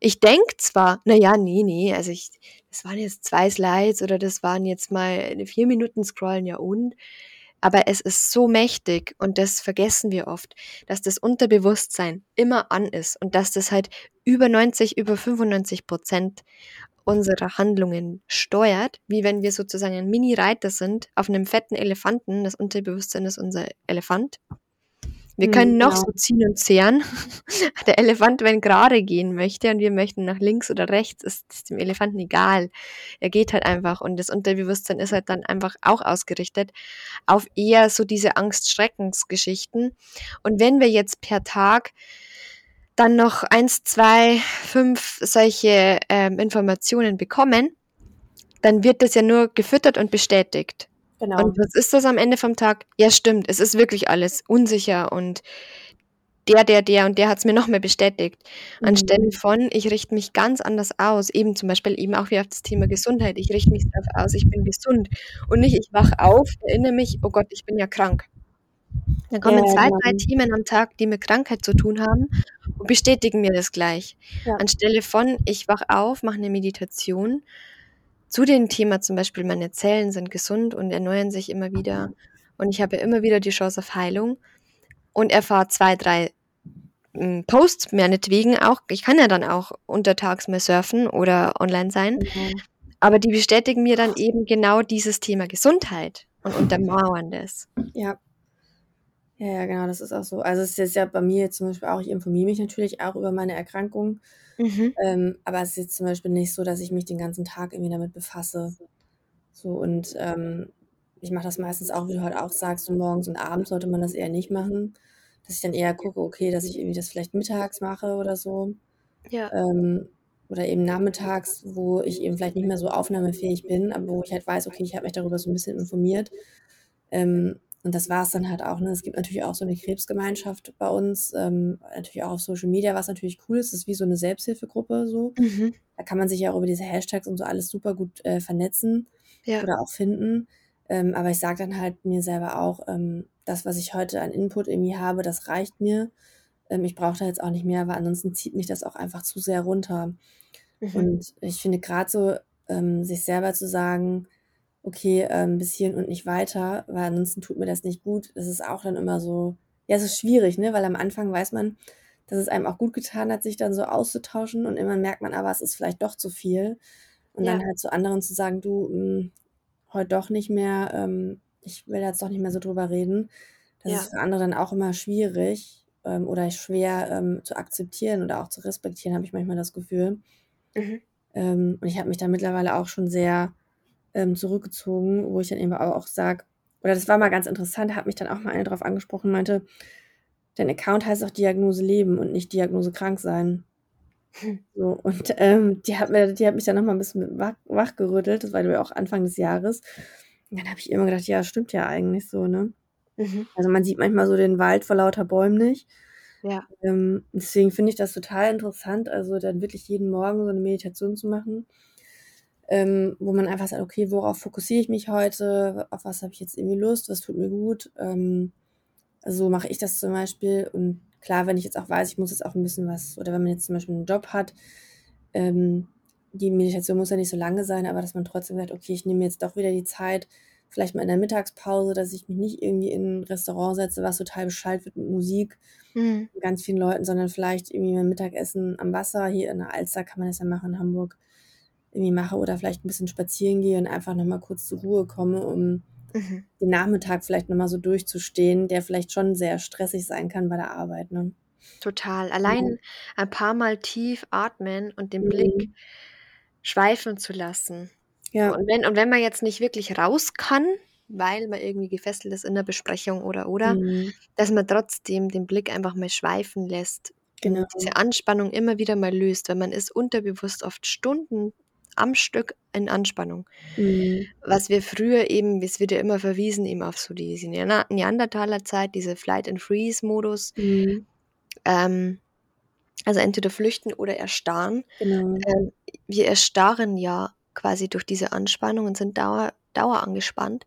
Ich denke zwar, na ja, nee, nee, also ich, das waren jetzt zwei Slides oder das waren jetzt mal vier Minuten Scrollen, ja und. Aber es ist so mächtig und das vergessen wir oft, dass das Unterbewusstsein immer an ist und dass das halt über 90, über 95 Prozent unserer Handlungen steuert, wie wenn wir sozusagen ein Mini-Reiter sind auf einem fetten Elefanten. Das Unterbewusstsein ist unser Elefant. Wir Mhm, können noch genau. so ziehen und zehren. Der Elefant, wenn gerade gehen möchte und wir möchten nach links oder rechts, ist dem Elefanten egal. Er geht halt einfach und das Unterbewusstsein ist halt dann einfach auch ausgerichtet auf eher so diese Angst-Schreckens-Geschichten. Und wenn wir jetzt per Tag dann noch eins, zwei, fünf solche ähm, Informationen bekommen, dann wird das ja nur gefüttert und bestätigt. Genau. Und was ist das am Ende vom Tag? Ja, stimmt, es ist wirklich alles unsicher und der, der, der und der hat es mir noch mehr bestätigt. Anstelle Mhm. von, ich richte mich ganz anders aus, eben zum Beispiel eben auch wieder auf das Thema Gesundheit. Ich richte mich darauf aus, ich bin gesund und nicht, ich wach auf, erinnere mich, oh Gott, ich bin ja krank. Dann kommen Ja, zwei, genau. drei Themen am Tag, die mit Krankheit zu tun haben und bestätigen mir das gleich. Ja. Anstelle von, ich wach auf, mache eine Meditation zu dem Thema zum Beispiel, meine Zellen sind gesund und erneuern sich immer wieder und ich habe immer wieder die Chance auf Heilung und erfahre zwei, drei hm, Posts meinetwegen auch. Ich kann ja dann auch untertags mal surfen oder online sein. Genau. Aber die bestätigen mir dann eben genau dieses Thema Gesundheit und untermauern das. Ja. Ja, ja, genau, das ist auch so. Also es ist ja bei mir jetzt zum Beispiel auch, ich informiere mich natürlich auch über meine Erkrankung. Mhm. Ähm, aber es ist jetzt zum Beispiel nicht so, dass ich mich den ganzen Tag irgendwie damit befasse. So und ähm, ich mache das meistens auch, wie du halt auch sagst, so morgens und abends sollte man das eher nicht machen. Dass ich dann eher gucke, okay, dass ich irgendwie das vielleicht mittags mache oder so. Ja. Ähm, oder eben nachmittags, wo ich eben vielleicht nicht mehr so aufnahmefähig bin, aber wo ich halt weiß, okay, ich habe mich darüber so ein bisschen informiert. Ähm, und das war es dann halt auch. Ne? Es gibt natürlich auch so eine Krebsgemeinschaft bei uns, ähm, natürlich auch auf Social Media, was natürlich cool ist. Das ist wie so eine Selbsthilfegruppe so. Mhm. Da kann man sich ja auch über diese Hashtags und so alles super gut äh, vernetzen Ja. oder auch finden. Ähm, aber ich sage dann halt mir selber auch, ähm, das, was ich heute an Input irgendwie habe, das reicht mir. Ähm, ich brauche da jetzt auch nicht mehr, weil ansonsten zieht mich das auch einfach zu sehr runter. Mhm. Und ich finde gerade so, ähm, sich selber zu sagen, okay, ähm, bis hierhin und nicht weiter, weil ansonsten tut mir das nicht gut. Das ist auch dann immer so, ja, es ist schwierig, ne? Weil am Anfang weiß man, dass es einem auch gut getan hat, sich dann so auszutauschen und immer merkt man aber, es ist vielleicht doch zu viel. Und Ja. dann halt zu anderen zu sagen, du, mh, heute doch nicht mehr, ähm, ich will jetzt doch nicht mehr so drüber reden. Das Ja. ist für andere dann auch immer schwierig ähm, oder schwer ähm, zu akzeptieren oder auch zu respektieren, habe ich manchmal das Gefühl. Mhm. Ähm, und ich habe mich da mittlerweile auch schon sehr ähm, zurückgezogen, wo ich dann eben auch sage, oder das war mal ganz interessant, hat mich dann auch mal eine drauf angesprochen, meinte, dein Account heißt auch Diagnose Leben und nicht Diagnose krank sein. So, und ähm, die, hat mir, die hat mich dann nochmal ein bisschen wach, wachgerüttelt, das war ja auch Anfang des Jahres. Und dann habe ich immer gedacht, ja, stimmt ja eigentlich so, ne? Mhm. Also man sieht manchmal so den Wald vor lauter Bäumen nicht. Ja. Ähm, deswegen finde ich das total interessant, also dann wirklich jeden Morgen so eine Meditation zu machen, ähm, wo man einfach sagt, okay, worauf fokussiere ich mich heute, auf was habe ich jetzt irgendwie Lust, was tut mir gut. Ähm, also so mache ich das zum Beispiel. Und klar, wenn ich jetzt auch weiß, ich muss jetzt auch ein bisschen was, oder wenn man jetzt zum Beispiel einen Job hat, ähm, die Meditation muss ja nicht so lange sein, aber dass man trotzdem sagt, okay, ich nehme jetzt doch wieder die Zeit, vielleicht mal in der Mittagspause, dass ich mich nicht irgendwie in ein Restaurant setze, was total beschallt wird mit Musik, Mhm. ganz vielen Leuten, sondern vielleicht irgendwie mein Mittagessen am Wasser, hier in der Alster kann man das ja machen, in Hamburg, irgendwie mache oder vielleicht ein bisschen spazieren gehe und einfach nochmal kurz zur Ruhe komme, um Mhm. den Nachmittag vielleicht nochmal so durchzustehen, der vielleicht schon sehr stressig sein kann bei der Arbeit. Ne? Total. Allein ein paar Mal tief atmen und den Blick Mhm. schweifen zu lassen. Ja. Und wenn, und wenn man jetzt nicht wirklich raus kann, weil man irgendwie gefesselt ist in der Besprechung oder oder, Mhm. dass man trotzdem den Blick einfach mal schweifen lässt Genau. diese Anspannung immer wieder mal löst, weil man ist unterbewusst oft Stunden am Stück in Anspannung. Mhm. Was wir früher eben, es wird ja immer verwiesen, eben auf so diese Neander- Neandertaler-Zeit, diese Flight-and-Freeze-Modus, Mhm. ähm, also entweder flüchten oder erstarren. Genau. Ähm, wir erstarren ja quasi durch diese Anspannung und sind dauer, dauerangespannt.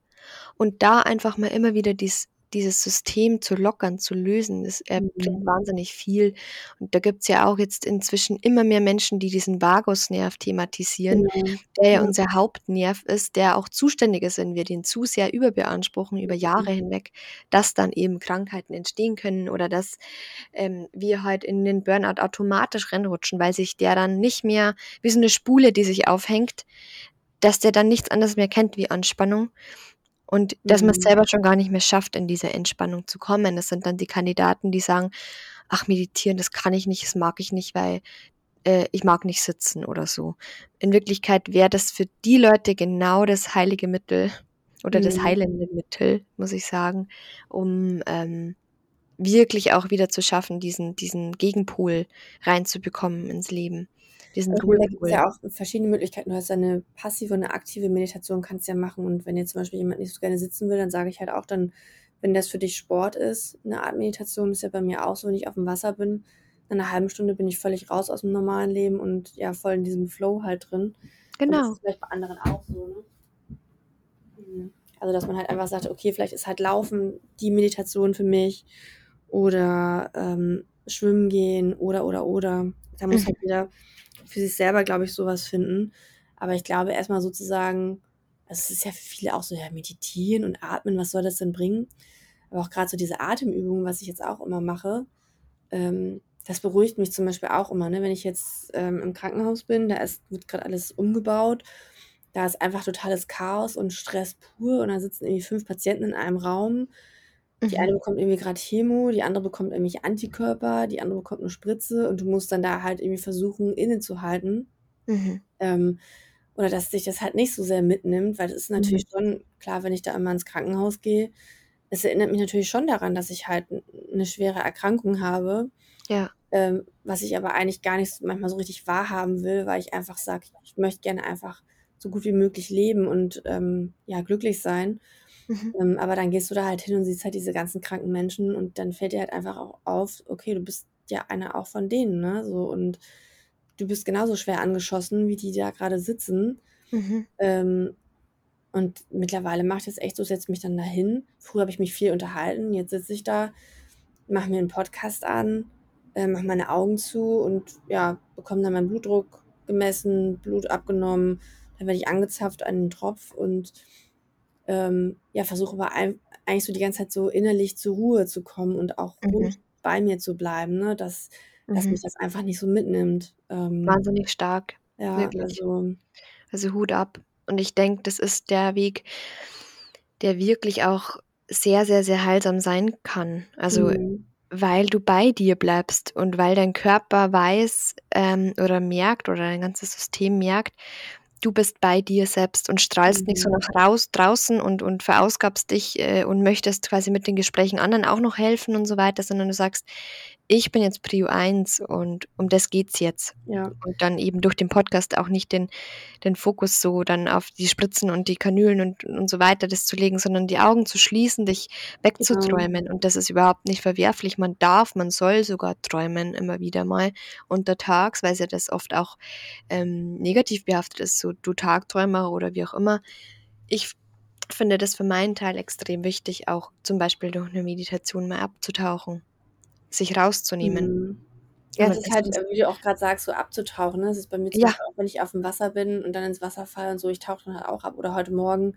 Und da einfach mal immer wieder dies, dieses System zu lockern, zu lösen, das äh, bringt Mhm. wahnsinnig viel. Und da gibt es ja auch jetzt inzwischen immer mehr Menschen, die diesen Vagusnerv thematisieren, Genau. der ja unser Hauptnerv ist, der auch zuständig ist, wenn wir den zu sehr überbeanspruchen über Jahre hinweg, dass dann eben Krankheiten entstehen können oder dass ähm, wir halt in den Burnout automatisch reinrutschen, weil sich der dann nicht mehr, wie so eine Spule, die sich aufhängt, dass der dann nichts anderes mehr kennt wie Anspannung und dass man es Mhm. selber schon gar nicht mehr schafft, in diese Entspannung zu kommen. Das sind dann die Kandidaten, die sagen, ach, meditieren, das kann ich nicht, das mag ich nicht, weil äh, ich mag nicht sitzen oder so. In Wirklichkeit wäre das für die Leute genau das heilige Mittel oder das Mhm. heilende Mittel, muss ich sagen, um ähm, wirklich auch wieder zu schaffen, diesen, diesen Gegenpol reinzubekommen ins Leben. Diesen Also, da gibt es ja auch verschiedene Möglichkeiten. Du hast ja eine passive und eine aktive Meditation, kannst du ja machen. Und wenn jetzt zum Beispiel jemand nicht so gerne sitzen will, dann sage ich halt auch dann, wenn das für dich Sport ist, eine Art Meditation ist ja bei mir auch so, wenn ich auf dem Wasser bin, in einer halben Stunde bin ich völlig raus aus dem normalen Leben und ja, voll in diesem Flow halt drin. Und das Genau. ist vielleicht bei anderen auch so, ne? Mhm. Also, dass man halt einfach sagt, okay, vielleicht ist halt Laufen die Meditation für mich oder ähm, Schwimmen gehen oder, oder, oder. Da muss Mhm. halt jeder für sich selber, glaube ich, sowas finden. Aber ich glaube, erstmal sozusagen, also es ist ja für viele auch so, ja, meditieren und atmen, was soll das denn bringen? Aber auch gerade so diese Atemübungen, was ich jetzt auch immer mache, ähm, das beruhigt mich zum Beispiel auch immer, ne? Wenn ich jetzt, ähm, im Krankenhaus bin, da ist wird grad alles umgebaut. Da ist einfach totales Chaos und Stress pur und da sitzen irgendwie 5 Patienten in einem Raum. Die eine Mhm. bekommt irgendwie grad Chemo, die andere bekommt irgendwelche Antikörper, die andere bekommt 'ne Spritze und du musst dann da halt irgendwie versuchen, innezuhalten. Mhm. Ähm, oder dass dich das halt nicht so sehr mitnimmt, weil das ist Mhm. natürlich schon klar, wenn ich da immer ins Krankenhaus gehe, es erinnert mich natürlich schon daran, dass ich halt 'n 'ne schwere Erkrankung habe, Ja. ähm, was ich aber eigentlich gar nicht s manchmal so richtig wahrhaben will, weil ich einfach sage, ich möchte gerne einfach so gut wie möglich leben und, ähm, ja, glücklich sein. Mhm. Ähm, aber dann gehst du da halt hin und siehst halt diese ganzen kranken Menschen und dann fällt dir halt einfach auch auf, okay, du bist ja einer auch von denen, ne, so und du bist genauso schwer angeschossen, wie die da grade sitzen. Mhm. Ähm, und mittlerweile ich das echt so, setze mich dann da hin. Früher habe ich mich viel unterhalten, jetzt sitze ich da, mache mir 'n Podcast an, äh, mache meine Augen zu und, ja, bekomme dann meinen Blutdruck gemessen, Blut abgenommen, dann werde ich angezapft an den Tropf und, ähm, ja, versuche aber ei eigentlich so die ganze Zeit so innerlich zur Ruhe zu kommen und auch Mhm. ruhig bei mir zu bleiben, ne, dass dass Mhm. mich das einfach nicht so mitnimmt. Ähm Wahnsinnig stark, ja, wirklich. also Also, Hut ab. Und ich denke, das ist der Weg der wirklich auch sehr, sehr, sehr heilsam sein kann. Also, Mhm. weil du bei dir bleibst und weil dein Körper weiß, ähm, oder merkt oder dein ganzes System merkt, du bist bei dir selbst und strahlst nicht so Mhm. nach raus draußen und und verausgabst dich, äh, und möchtest quasi mit den Gesprächen anderen auch noch helfen und so weiter, sondern du sagst: „Ich bin jetzt Prio 1 und um das geht's jetzt.“ Ja. Und dann eben durch den Podcast auch nicht den den Fokus so dann auf die Spritzen und die Kanülen und und so weiter das zu legen, sondern die Augen zu schließen, dich Genau. wegzuträumen. Und das ist überhaupt nicht verwerflich. Man darf, man soll sogar träumen immer wieder mal untertags, weil's ja das oft auch, ähm, negativ behaftet ist, so du Tagträumer oder wie auch immer. Ich finde das für meinen Teil extrem wichtig, auch zum Beispiel durch 'ne Meditation mal abzutauchen, sich rauszunehmen. Mhm. Ja, es ist halt, ist äh, wie du auch grad sagst, so abzutauchen, ne? Das ist bei mir Ja. Auch, wenn ich aufm Wasser bin und dann ins Wasser falle und so, ich tauche dann halt auch ab. Oder heute Morgen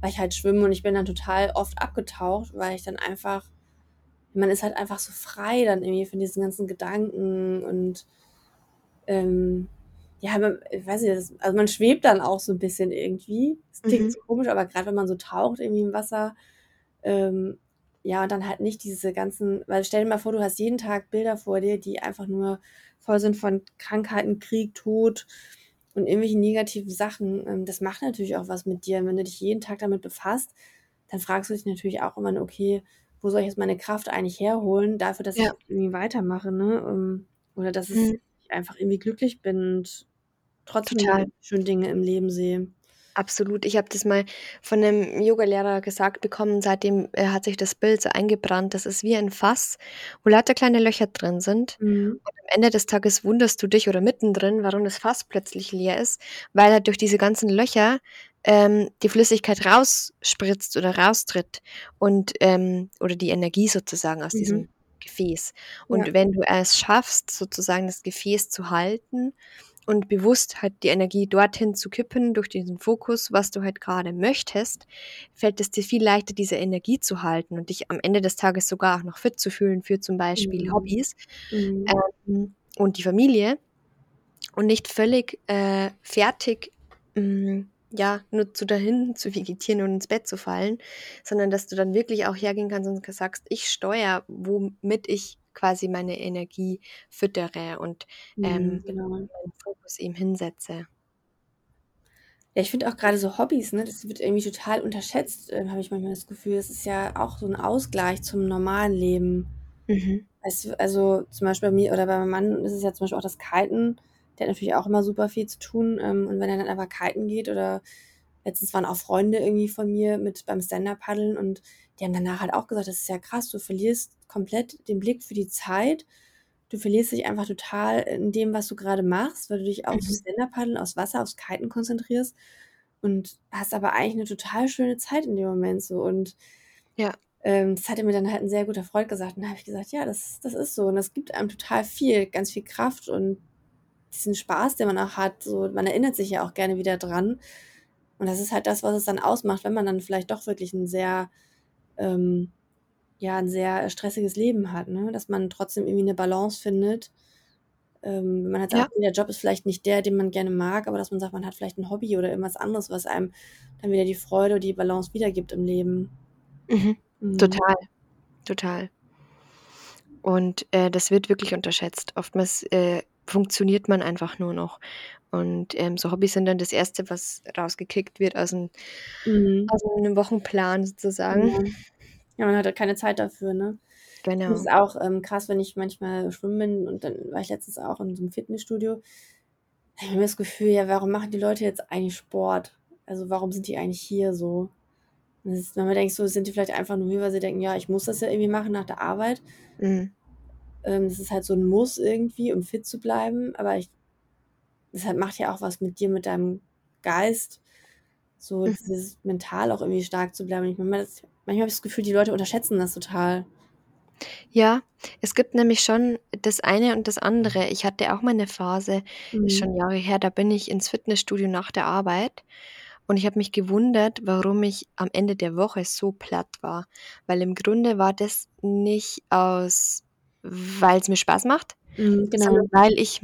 war ich halt schwimmen und ich bin dann total oft abgetaucht, weil ich dann einfach man ist halt einfach so frei dann irgendwie von diesen ganzen Gedanken und, ähm, ja, man ich weiß nicht, das also, man schwebt dann auch so 'n bisschen irgendwie. Es klingt Mhm. so komisch, aber grad wenn man so taucht irgendwie im Wasser, ähm, ja, und dann halt nicht diese ganzen weil stell dir mal vor, du hast jeden Tag Bilder vor dir, die einfach nur voll sind von Krankheiten, Krieg, Tod und irgendwelchen negativen Sachen. Ähm, das macht natürlich auch was mit dir. Und wenn du dich jeden Tag damit befasst, dann fragst du dich natürlich auch immer: „Okay, wo soll ich jetzt meine Kraft eigentlich herholen dafür, dass Ja. ich irgendwie weitermache“, ne? Ähm, oder dass Mhm. ich einfach irgendwie glücklich bin und trotzdem schönen Dinge im Leben sehe. Absolut. Ich habe das mal von 'nem Yogalehrer gesagt bekommen, seitdem, äh, hat sich das Bild so eingebrannt. Das ist wie ein Fass, wo lauter kleine Löcher drin sind. Mhm. Und am Ende des Tages wunderst du dich oder mittendrin, warum das Fass plötzlich leer ist, weil halt durch diese ganzen Löcher, ähm, die Flüssigkeit rausspritzt oder raustritt und, ähm oder die Energie sozusagen aus Mhm. diesem Gefäß. Ja. Und wenn du es schaffst, sozusagen das Gefäß zu halten und bewusst halt die Energie dorthin zu kippen durch diesen Fokus, was du halt grade möchtest, fällt es dir viel leichter, diese Energie zu halten und dich am Ende des Tages sogar auch noch fit zu fühlen für zum Beispiel Mhm. Hobbys, Mhm. ähm, und die Familie und nicht völlig, äh, fertig, hm, ja, nur zu dahin zu vegetieren und ins Bett zu fallen, sondern dass du dann wirklich auch hergehen kannst und sagst: „Ich steuere, womit ich quasi meine Energie füttere und, Mhm, ähm, genau. meinen Fokus eben hinsetze.“ Ja, ich finde auch grade so Hobbys, ne, das wird irgendwie total unterschätzt, ähm, habe ich manchmal das Gefühl. Das ist ja auch so 'n Ausgleich zum normalen Leben. Mhm. Du, also, zum Beispiel bei mir oder bei meinem Mann ist es ja zum Beispiel auch das Kiten. Der hat natürlich auch immer super viel zu tun, ähm, und wenn er dann aber kiten geht oder letztens waren auch Freunde irgendwie von mir mit beim Stand-up-Paddeln und die haben danach halt auch gesagt: „Das ist ja krass, du verlierst komplett den Blick für die Zeit. Du verlierst dich einfach total in dem, was du grade machst, weil du dich aufs Mhm. Stand-up-Paddeln, aufs Wasser, aufs Kiten konzentrierst und hast aber eigentlich 'ne total schöne Zeit in dem Moment so.“ Und Ja. ähm, das hatte mir dann halt 'n sehr guter Freund gesagt und da habe ich gesagt: „Ja, das das ist so und das gibt einem total viel, ganz viel Kraft und diesen Spaß, den man auch hat, so man erinnert sich ja auch gerne wieder dran.“ Und das ist halt das, was es dann ausmacht, wenn man dann vielleicht doch wirklich 'n sehr ähm, ja, 'n sehr stressiges Leben hat, ne, dass man trotzdem irgendwie 'ne Balance findet Ähm, wenn man halt Ja. sagt, der Job ist vielleicht nicht der, den man gerne mag, aber dass man sagt, man hat vielleicht ein Hobby oder irgendwas anderes, was einem dann wieder die Freude und die Balance wiedergibt im Leben. Mhm. Mhm. Total, total. Und, äh, das wird wirklich unterschätzt. Oftmals, äh, funktioniert man einfach nur noch. Und, ähm, so Hobbys sind dann das Erste, was rausgekickt wird aus'm Mhm. aus 'nem Wochenplan sozusagen. Ja. Ja, man hat halt keine Zeit dafür, ne? Genau. es auch, ähm, krass, wenn ich manchmal schwimmen bin und dann war ich letztens auch in so 'nem Fitnessstudio. Da habe ich immer das Gefühl, ja, warum machen die Leute jetzt eigentlich Sport? Also, warum sind die eigentlich hier so? Das ist wenn man denkt so, sind die vielleicht einfach nur hier, weil sie denken: „Ja, ich muss das ja irgendwie machen nach der Arbeit.“ Mhm. Ähm, das ist halt so 'n Muss irgendwie, um fit zu bleiben, aber ich das hat macht ja auch was mit dir, mit deinem Geist, so Mhm. dieses mental auch irgendwie stark zu bleiben. Ich manchmal das manchmal habe ich das Gefühl, die Leute unterschätzen das total. Ja, es gibt nämlich schon das eine und das andere. Ich hatte auch mal 'ne Phase, ist Mhm. schon Jahre her, da bin ich ins Fitnessstudio nach der Arbeit und ich habe mich gewundert, warum ich am Ende der Woche so platt war. Weil im Grunde war das nicht aus weil's mir Spaß macht, Mhm, genau. sondern weil ich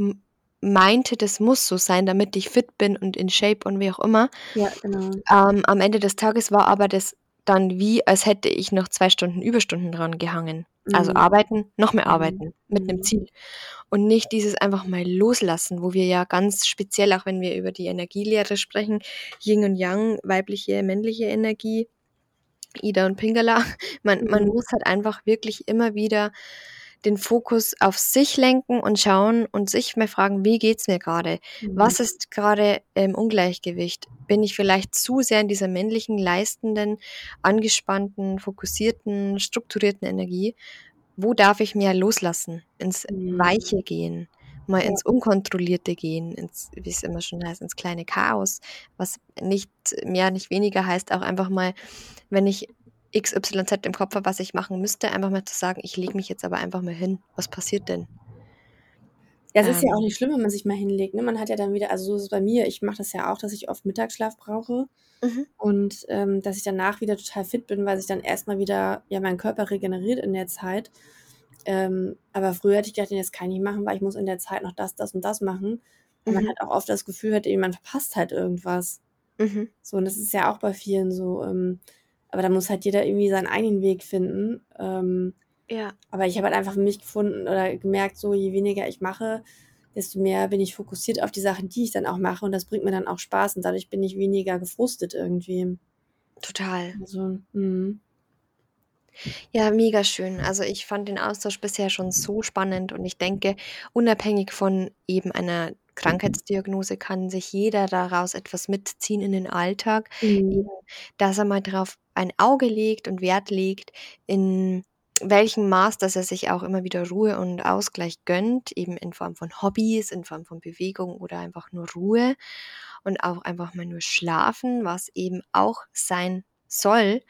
meinte, das muss so sein, damit ich fit bin und in Shape und wie auch immer. Ja, genau. Ähm, am Ende des Tages war aber das dann wie, als hätte ich noch 2 Stunden Überstunden dran gehangen. Also, Mhm. arbeiten, noch mehr Mhm. arbeiten mit 'nem Mhm. Ziel. Und nicht dieses einfach mal loslassen, wo wir ja ganz speziell, auch wenn wir über die Energielehre sprechen, Yin und Yang, weibliche, männliche Energie, Ida und Pingala. Man man Mhm. muss halt einfach wirklich immer wieder den Fokus auf sich lenken und schauen und sich mal fragen: „Wie geht's mir grade? Mhm. Was ist grade im Ungleichgewicht? Bin ich vielleicht zu sehr in dieser männlichen, leistenden, angespannten, fokussierten, strukturierten Energie? Wo darf ich mehr loslassen, ins Mhm. Weiche gehen, mal ins Unkontrollierte gehen, ins wie's immer schon heißt, ins kleine Chaos, was nicht mehr, nicht weniger heißt, auch einfach mal, wenn ich XYZ im Kopf habe, was ich machen müsste, einfach mal zu sagen: „Ich lege mich jetzt aber einfach mal hin. Was passiert denn?“ Ja, es ist ja auch Ähm. nicht schlimm, wenn man sich mal hinlegt, ne? Man hat ja dann wieder also, so ist es bei mir, ich mache das ja auch, dass ich oft Mittagsschlaf brauche Mhm. und, ähm, dass ich danach wieder total fit bin, weil sich dann erst mal wieder, ja, mein Körper regeneriert in der Zeit. Ähm, aber früher hätte ich gedacht: „Ne, das kann ich nicht machen, weil ich muss in der Zeit noch das, das und das machen.“ Und man Mhm. hat auch oft das Gefühl irgendwie man verpasst halt irgendwas. Mhm. So, und das ist ja auch bei vielen so, ähm, aber da muss halt jeder irgendwie seinen eigenen Weg finden. Ähm, Ja. aber ich habe halt einfach für mich gefunden oder gemerkt, so je weniger ich mache, desto mehr bin ich fokussiert auf die Sachen, die ich dann auch mache und das bringt mir dann auch Spaß und dadurch bin ich weniger gefrustet irgendwie. Total. Also, mhm. Ja, mega schön. Also, ich fand den Austausch bisher schon so spannend und ich denke, unabhängig von eben einer Krankheitsdiagnose kann sich jeder daraus etwas mitziehen in den Alltag, Mhm. dass er mal drauf ein Auge legt und Wert legt, in welchem Maß, dass er sich auch immer wieder Ruhe und Ausgleich gönnt, eben in Form von Hobbys, in Form von Bewegung oder einfach nur Ruhe und auch einfach mal nur schlafen, was eben auch sein soll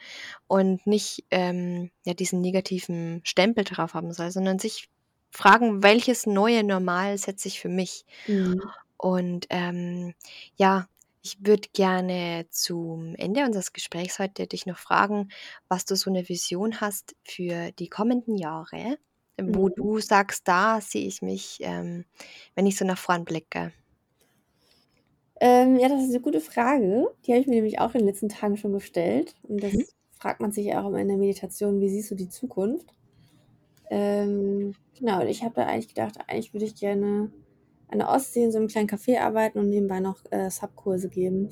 und nicht, ähm, ja, diesen negativen Stempel drauf haben soll, sondern sich fragen: „Welches neue Normal setze ich für mich?“ Mhm. Und, ähm, ja, ich würde gerne zum Ende unseres Gesprächs heute dich noch fragen, was du so 'ne Vision hast für die kommenden Jahre, wo Mhm. du sagst: „Da sehe ich mich, ähm, wenn ich so nach vorn blicke.“ Ähm, ja, das ist 'ne gute Frage. Die habe ich mir nämlich auch in den letzten Tagen schon gestellt und Mhm. das fragt man sich ja auch immer in der Meditation: „Wie siehst du die Zukunft?“ Ähm, genau, und ich habe da eigentlich gedacht, eigentlich würde ich gerne an der Ostsee in so 'nem kleinen Café arbeiten und nebenbei noch, äh, Subkurse geben.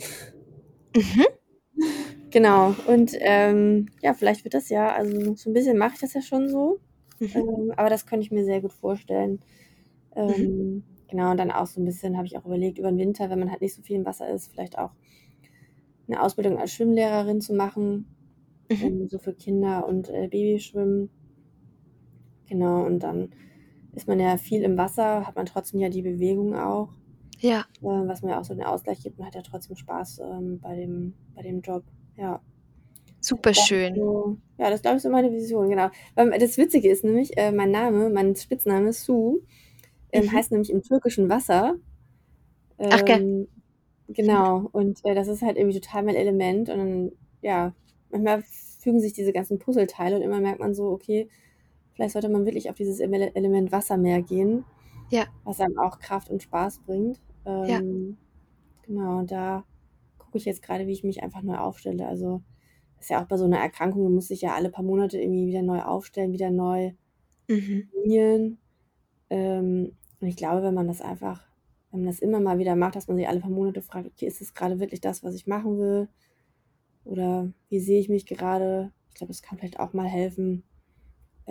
Mhm. Genau, und, ähm, ja, vielleicht wird das ja also, so 'n bisschen mache ich das ja schon so, Mhm. ähm, aber das könnte ich mir sehr gut vorstellen. Mhm. Ähm, genau, und dann auch so 'n bisschen habe ich auch überlegt, über 'n Winter, wenn man halt nicht so viel im Wasser ist, vielleicht auch 'ne Ausbildung als Schwimmlehrerin zu machen, Mhm. ähm, so für Kinder und, äh, Babyschwimmen. Genau, und dann ist man ja viel im Wasser, hat man trotzdem ja die Bewegung auch, Ja. äh, was mir auch so den Ausgleich gibt. Man hat ja trotzdem Spaß, ähm, bei dem bei dem Job, ja. Das ist Superschön. so ja, das glaube ich, so meine Vision, genau. Ähm, das Witzige ist nämlich, äh, mein Name mein Spitzname Su, ähm, Mhm. heißt nämlich im Türkischen Wasser. Ach, gell. Ähm, genau, und, äh, das ist halt irgendwie total mein Element und dann ja, manchmal fügen sich diese ganzen Puzzleteile und immer merkt man so: „Okay, vielleicht sollte man wirklich auf dieses Element Wasser mehr gehen.“ Ja. Was einem auch Kraft und Spaß bringt. Ja. Ähm, genau, da gucke ich jetzt gerade, wie ich mich einfach neu aufstelle. Also ist ja auch bei so einer Erkrankung, man muss sich ja alle paar Monate irgendwie wieder neu aufstellen, wieder neu Mhm. trainieren. Ähm, und ich glaube, wenn man das einfach, wenn man das immer mal wieder macht, dass man sich alle paar Monate fragt, okay, ist das gerade wirklich das, was ich machen will? Oder wie sehe ich mich gerade? Ich glaube, das kann vielleicht auch mal helfen,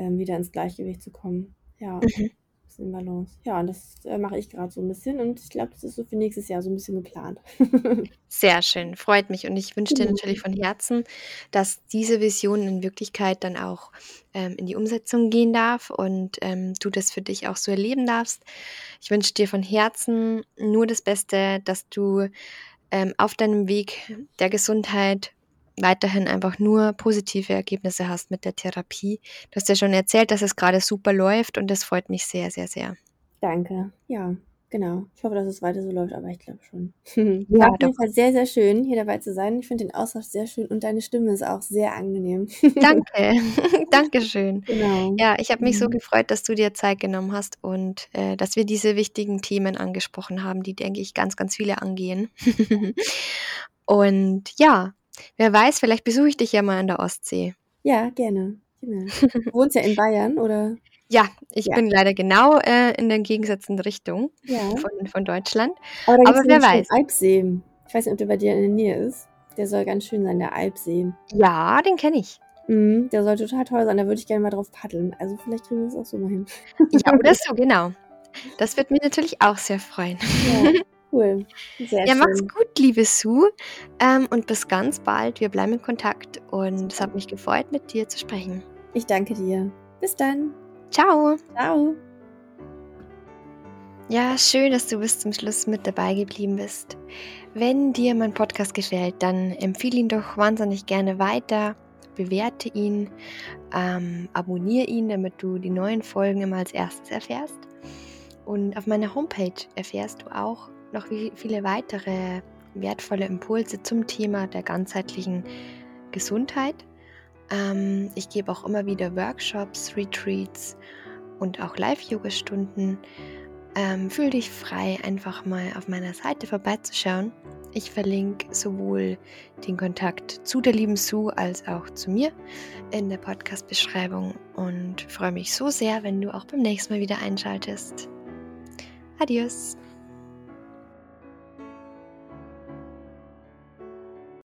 ähm, wieder ins Gleichgewicht zu kommen. Ja, Mhm. bisschen in Balance. Ja, und das äh, mache ich gerade so ein bisschen und ich glaube, das ist so für nächstes Jahr so ein bisschen geplant. Sehr schön, freut mich und ich wünsche dir Genau. natürlich von Herzen, dass diese Vision in Wirklichkeit dann auch, ähm, in die Umsetzung gehen darf und, ähm, du das für dich auch so erleben darfst. Ich wünsche dir von Herzen nur das Beste, dass du, ähm, auf deinem Weg der Gesundheit weiterhin einfach nur positive Ergebnisse hast mit der Therapie. Du hast ja schon erzählt, dass es gerade super läuft und das freut mich sehr, sehr, sehr. Danke. Ja, genau. Ich hoffe, dass es weiter so läuft, aber ich glaube schon. Ja, auf jeden Fall sehr, sehr schön, hier dabei zu sein. Ich finde den Austausch sehr schön und deine Stimme ist auch sehr angenehm. Danke. Dankeschön. Genau. Ja, ich habe mich so Mhm. gefreut, dass du dir Zeit genommen hast und, äh, dass wir diese wichtigen Themen angesprochen haben, die, denke ich, ganz, ganz viele angehen. Und ja, wer weiß, vielleicht besuche ich dich ja mal an der Ostsee. Ja, gerne. Genau. Du wohnst ja in Bayern, oder? Ja, ich Ja. bin leider genau, äh, in der entgegengesetzten Richtung Ja. von von Deutschland. Aber da Aber wer weiß. Alpsee. Ich weiß nicht, ob der bei dir in der Nähe ist. Der soll ganz schön sein, der Alpsee. Ja, den kenne ich. Mhm, der soll total toll sein. Da würde ich gerne mal drauf paddeln. Also vielleicht kriegen wir das auch so mal hin. Ja, oder so, genau. Das wird mich natürlich auch sehr freuen. Ja, cool. Sehr Ja, mach's schön. gut, liebe Sue, ähm, und bis ganz bald. Wir bleiben in Kontakt und es hat mich gefreut, mit dir zu sprechen. Ich danke dir. Bis dann. Ciao. Ciao. Ja, schön, dass du bis zum Schluss mit dabei geblieben bist. Wenn dir mein Podcast gefällt, dann empfehle ihn doch wahnsinnig gerne weiter, bewerte ihn, ähm, abonniere ihn, damit du die neuen Folgen immer als erstes erfährst. Und auf meiner Homepage erfährst du auch noch viele weitere wertvolle Impulse zum Thema der ganzheitlichen Gesundheit. Ähm, ich gebe auch immer wieder Workshops, Retreats und auch Live-Yoga-Stunden. Ähm, fühl dich frei, einfach mal auf meiner Seite vorbeizuschauen. Ich verlinke sowohl den Kontakt zu der lieben Sue als auch zu mir in der Podcast-Beschreibung und freue mich so sehr, wenn du auch beim nächsten Mal wieder einschaltest. Adios!